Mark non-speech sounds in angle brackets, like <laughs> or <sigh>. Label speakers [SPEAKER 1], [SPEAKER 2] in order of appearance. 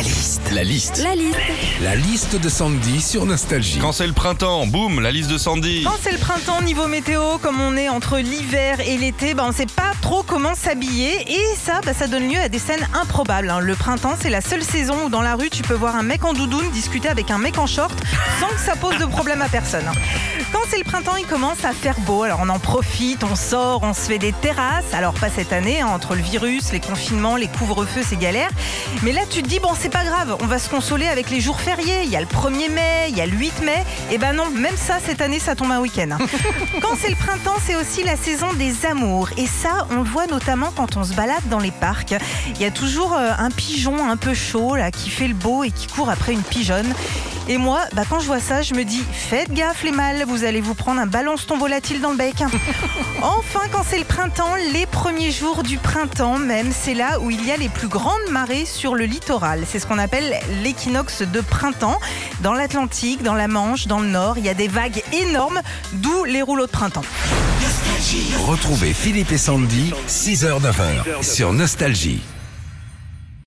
[SPEAKER 1] La liste. La liste.
[SPEAKER 2] La liste.
[SPEAKER 1] La liste de Sandy sur Nostalgie.
[SPEAKER 3] Quand c'est le printemps, boum, la liste de Sandy.
[SPEAKER 4] Quand c'est le printemps, niveau météo, comme on est entre l'hiver et l'été, bah, on ne sait pas trop comment s'habiller. Et ça, bah, ça donne lieu à des scènes improbables. hein. Le printemps, c'est la seule saison où dans la rue, tu peux voir un mec en doudoune discuter avec un mec en short <laughs> sans que ça pose de problème à personne. hein. Quand c'est le printemps, il commence à faire beau. Alors on en profite, on sort, on se fait des terrasses. Alors pas cette année, hein, entre le virus, les confinements, les couvre-feux, c'est galère. Mais là, tu te dis, bon, c'est pas grave, on va se consoler avec les jours fériés. Il y a le 1er mai, il y a le 8 mai. Et ben non, même ça, cette année, ça tombe un week-end. <laughs> Quand c'est le printemps, c'est aussi la saison des amours. Et ça, on le voit notamment quand on se balade dans les parcs. Il y a toujours euh, un pigeon un peu chaud, là, qui fait le beau et qui court après une pigeonne. Et moi, bah, quand je vois ça, je me dis, faites gaffe les mâles, vous allez vous prendre un balance-ton volatile dans le bec. <laughs> Enfin, quand c'est le printemps, les premiers jours du printemps même, c'est là où il y a les plus grandes marées sur le littoral. C'est ce qu'on appelle l'équinoxe de printemps. Dans l'Atlantique, dans la Manche, dans le Nord, il y a des vagues énormes, d'où les rouleaux de printemps.
[SPEAKER 1] Retrouvez Philippe et Sandy, 6h-9h sur Nostalgie.